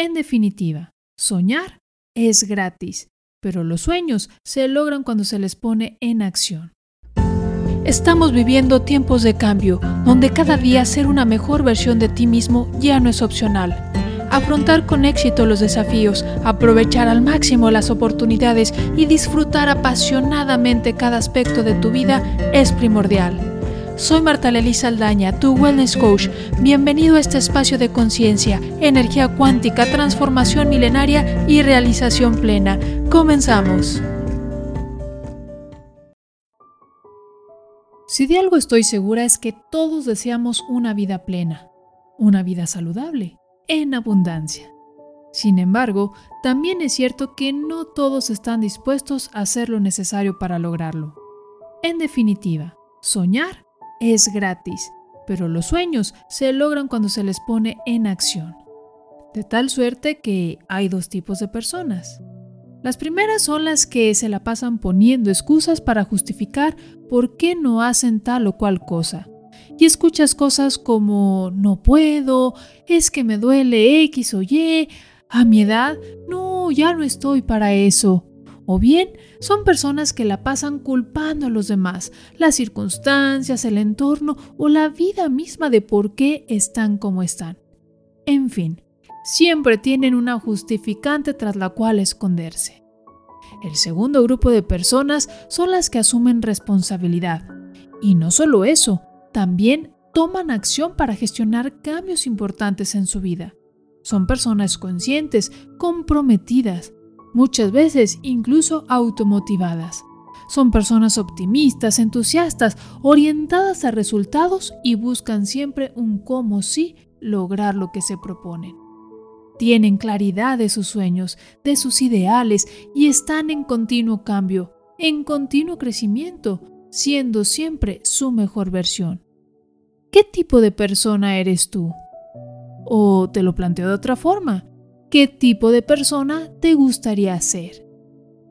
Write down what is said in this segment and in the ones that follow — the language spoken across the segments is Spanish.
En definitiva, soñar es gratis, pero los sueños se logran cuando se les pone en acción. Estamos viviendo tiempos de cambio, donde cada día ser una mejor versión de ti mismo ya no es opcional. Afrontar con éxito los desafíos, aprovechar al máximo las oportunidades y disfrutar apasionadamente cada aspecto de tu vida es primordial. Soy Marta Lely Saldaña, tu Wellness Coach. Bienvenido a este espacio de conciencia, energía cuántica, transformación milenaria y realización plena. Comenzamos. Si de algo estoy segura es que todos deseamos una vida plena, una vida saludable, en abundancia. Sin embargo, también es cierto que no todos están dispuestos a hacer lo necesario para lograrlo. En definitiva, soñar es gratis, pero los sueños se logran cuando se les pone en acción. De tal suerte que hay dos tipos de personas. Las primeras son las que se la pasan poniendo excusas para justificar por qué no hacen tal o cual cosa. Y escuchas cosas como no puedo, es que me duele X o Y, a mi edad, no, ya no estoy para eso. O bien son personas que la pasan culpando a los demás, las circunstancias, el entorno o la vida misma de por qué están como están. En fin, siempre tienen una justificante tras la cual esconderse. El segundo grupo de personas son las que asumen responsabilidad. Y no solo eso, también toman acción para gestionar cambios importantes en su vida. Son personas conscientes, comprometidas, muchas veces incluso automotivadas. Son personas optimistas, entusiastas, orientadas a resultados y buscan siempre un cómo sí lograr lo que se proponen. Tienen claridad de sus sueños, de sus ideales y están en continuo cambio, en continuo crecimiento, siendo siempre su mejor versión. ¿Qué tipo de persona eres tú? O te lo planteo de otra forma, qué tipo de persona te gustaría ser.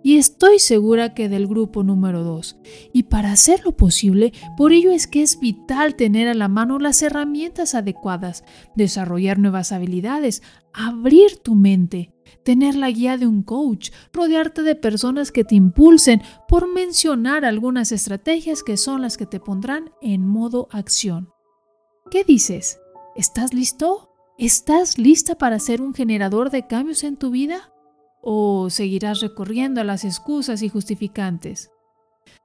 Y estoy segura que del grupo número 2. Y para hacerlo posible, por ello es que es vital tener a la mano las herramientas adecuadas, desarrollar nuevas habilidades, abrir tu mente, tener la guía de un coach, rodearte de personas que te impulsen, por mencionar algunas estrategias que son las que te pondrán en modo acción. ¿Qué dices? ¿Estás listo? ¿Estás lista para ser un generador de cambios en tu vida? ¿O seguirás recorriendo a las excusas y justificantes?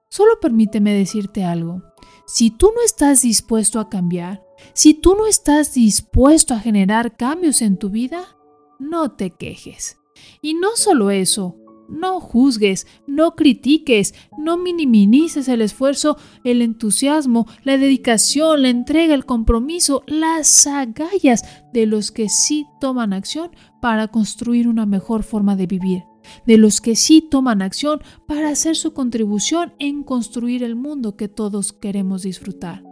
Solo permíteme decirte algo. Si tú no estás dispuesto a cambiar, si tú no estás dispuesto a generar cambios en tu vida, no te quejes. Y no solo eso, no juzgues, no critiques, no minimices el esfuerzo, el entusiasmo, la dedicación, la entrega, el compromiso, las agallas de los que sí toman acción para construir una mejor forma de vivir, de los que sí toman acción para hacer su contribución en construir el mundo que todos queremos disfrutar.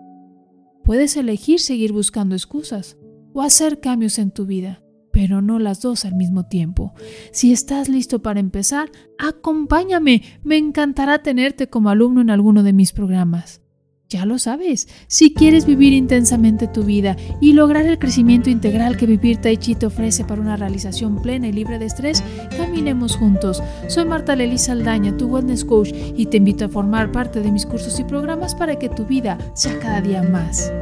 Puedes elegir seguir buscando excusas o hacer cambios en tu vida pero no las dos al mismo tiempo. Si estás listo para empezar, acompáñame. Me encantará tenerte como alumno en alguno de mis programas. Ya lo sabes, si quieres vivir intensamente tu vida y lograr el crecimiento integral que Vivir Tai Chi te ofrece para una realización plena y libre de estrés, caminemos juntos. Soy Marta Lely Saldaña, tu Wellness Coach, y te invito a formar parte de mis cursos y programas para que tu vida sea cada día más.